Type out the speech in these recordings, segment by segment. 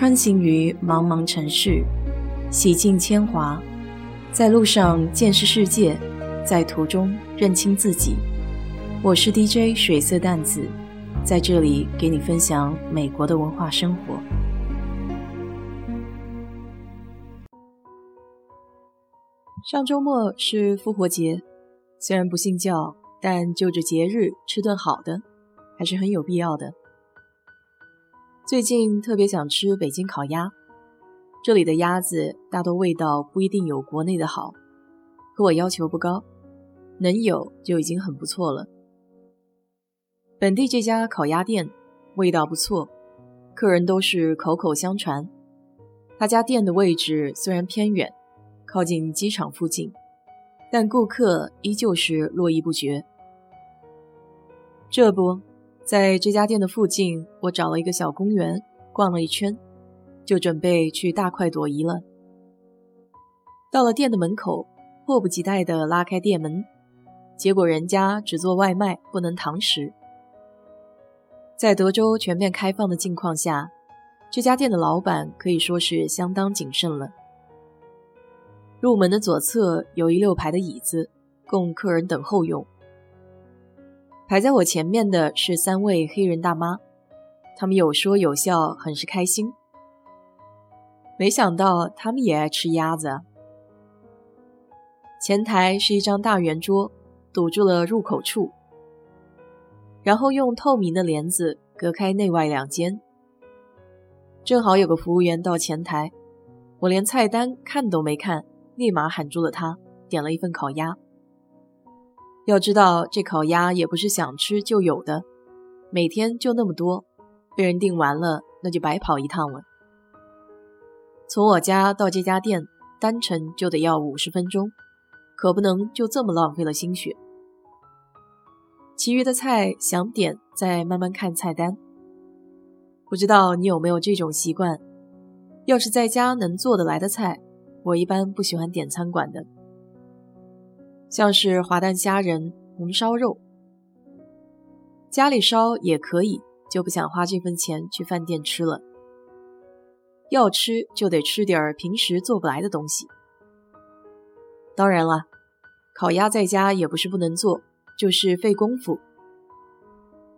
穿行于茫茫城市，洗尽铅华，在路上见识世界，在途中认清自己。我是 DJ 水色淡子，在这里给你分享美国的文化生活。上周末是复活节，虽然不信教，但就着节日吃顿好的，还是很有必要的。最近特别想吃北京烤鸭，这里的鸭子大多味道不一定有国内的好，可我要求不高，能有就已经很不错了。本地这家烤鸭店味道不错，客人都是口口相传。他家店的位置虽然偏远，靠近机场附近，但顾客依旧是络绎不绝。这不。在这家店的附近，我找了一个小公园逛了一圈，就准备去大快朵颐了。到了店的门口，迫不及待地拉开店门，结果人家只做外卖，不能堂食。在德州全面开放的境况下，这家店的老板可以说是相当谨慎了。入门的左侧有一溜排的椅子，供客人等候用。排在我前面的是三位黑人大妈，他们有说有笑，很是开心。没想到他们也爱吃鸭子。前台是一张大圆桌，堵住了入口处，然后用透明的帘子隔开内外两间。正好有个服务员到前台，我连菜单看都没看，立马喊住了他，点了一份烤鸭。要知道，这烤鸭也不是想吃就有的，每天就那么多，被人订完了，那就白跑一趟了。从我家到这家店，单程就得要五十分钟，可不能就这么浪费了心血。其余的菜想点再慢慢看菜单。不知道你有没有这种习惯？要是在家能做得来的菜，我一般不喜欢点餐馆的。像是滑蛋虾仁、红烧肉，家里烧也可以，就不想花这份钱去饭店吃了。要吃就得吃点儿平时做不来的东西。当然了，烤鸭在家也不是不能做，就是费功夫。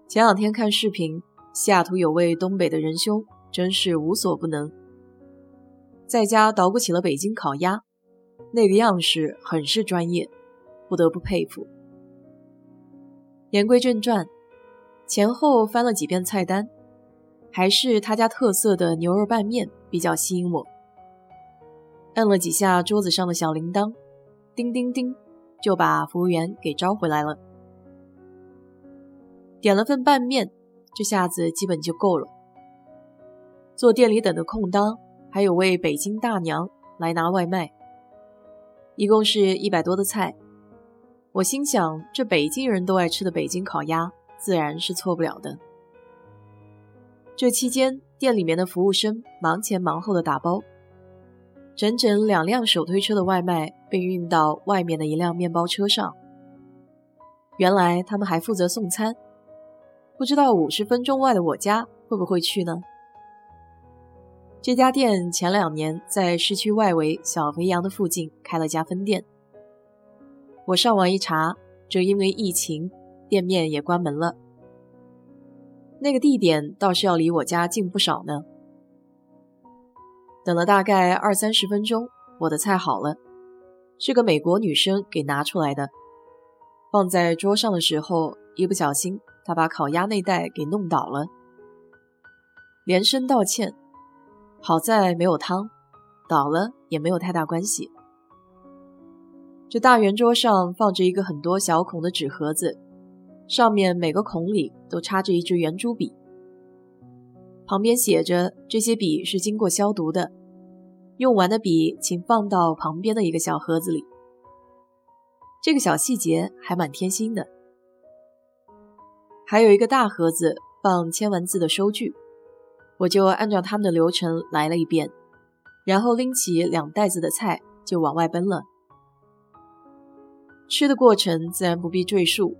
前两天看视频，西雅图有位东北的仁兄，真是无所不能，在家捣鼓起了北京烤鸭，那个样式很是专业。不得不佩服。言归正传，前后翻了几遍菜单，还是他家特色的牛肉拌面比较吸引我。摁了几下桌子上的小铃铛，叮叮叮，就把服务员给招回来了。点了份拌面，这下子基本就够了。坐店里等的空当，还有位北京大娘来拿外卖，一共是一百多的菜。我心想，这北京人都爱吃的北京烤鸭，自然是错不了的。这期间，店里面的服务生忙前忙后的打包，整整两辆手推车的外卖被运到外面的一辆面包车上。原来他们还负责送餐，不知道五十分钟外的我家会不会去呢？这家店前两年在市区外围小肥羊的附近开了家分店。我上网一查，这因为疫情，店面也关门了。那个地点倒是要离我家近不少呢。等了大概二三十分钟，我的菜好了，是个美国女生给拿出来的。放在桌上的时候，一不小心，她把烤鸭那袋给弄倒了，连声道歉。好在没有汤，倒了也没有太大关系。这大圆桌上放着一个很多小孔的纸盒子，上面每个孔里都插着一支圆珠笔，旁边写着这些笔是经过消毒的，用完的笔请放到旁边的一个小盒子里。这个小细节还蛮贴心的。还有一个大盒子放签完字的收据，我就按照他们的流程来了一遍，然后拎起两袋子的菜就往外奔了。吃的过程自然不必赘述，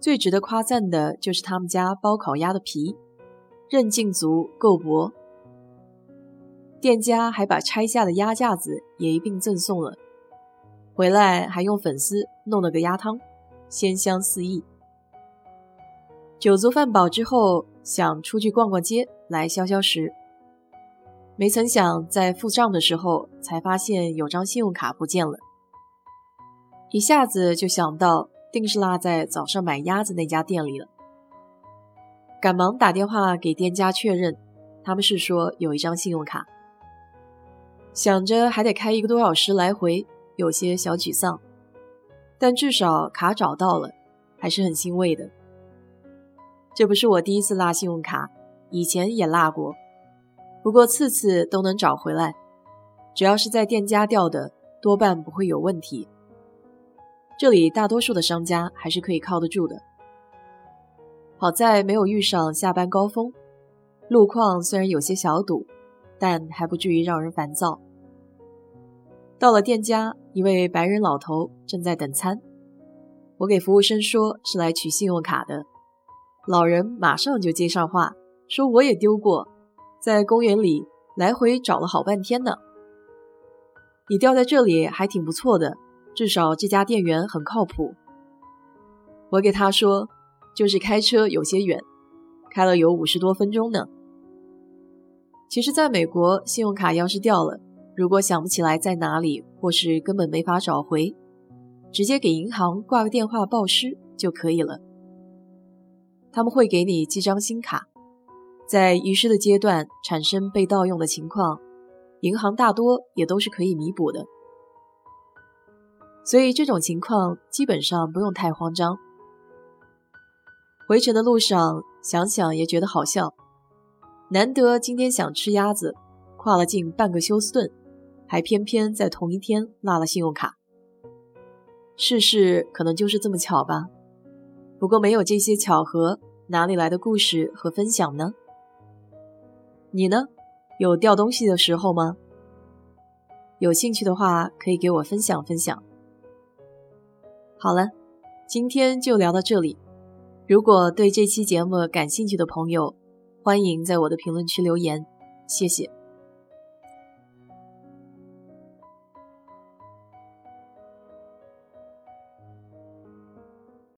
最值得夸赞的就是他们家包烤鸭的皮，韧劲足，够薄，店家还把拆下的鸭架子也一并赠送了。回来还用粉丝弄了个鸭汤，鲜香四溢。酒足饭饱之后，想出去逛逛街来消消食，没曾想在付账的时候才发现有张信用卡不见了，一下子就想到定是落在早上买鸭子那家店里了，赶忙打电话给店家确认，他们是说有一张信用卡，想着还得开一个多小时来回，有些小沮丧，但至少卡找到了，还是很欣慰的。这不是我第一次落信用卡，以前也落过，不过次次都能找回来。只要是在店家掉的，多半不会有问题。这里大多数的商家还是可以靠得住的。好在没有遇上下班高峰，路况虽然有些小堵，但还不至于让人烦躁。到了店家，一位白人老头正在等餐，我给服务生说是来取信用卡的。老人马上就接上话，说：“我也丢过，在公园里来回找了好半天呢。你掉在这里还挺不错的，至少这家店员很靠谱。”我给他说：“就是开车有些远，开了有五十多分钟呢。”其实，在美国，信用卡要是掉了，如果想不起来在哪里，或是根本没法找回，直接给银行挂个电话报失就可以了。他们会给你寄张新卡，在遗失的阶段产生被盗用的情况，银行大多也都是可以弥补的，所以这种情况基本上不用太慌张。回程的路上想想也觉得好笑，难得今天想吃鸭子，跨了近半个休斯顿，还偏偏在同一天落了信用卡。世事可能就是这么巧吧。不过没有这些巧合，哪里来的故事和分享呢？你呢？有掉东西的时候吗？有兴趣的话，可以给我分享分享。好了，今天就聊到这里。如果对这期节目感兴趣的朋友，欢迎在我的评论区留言，谢谢。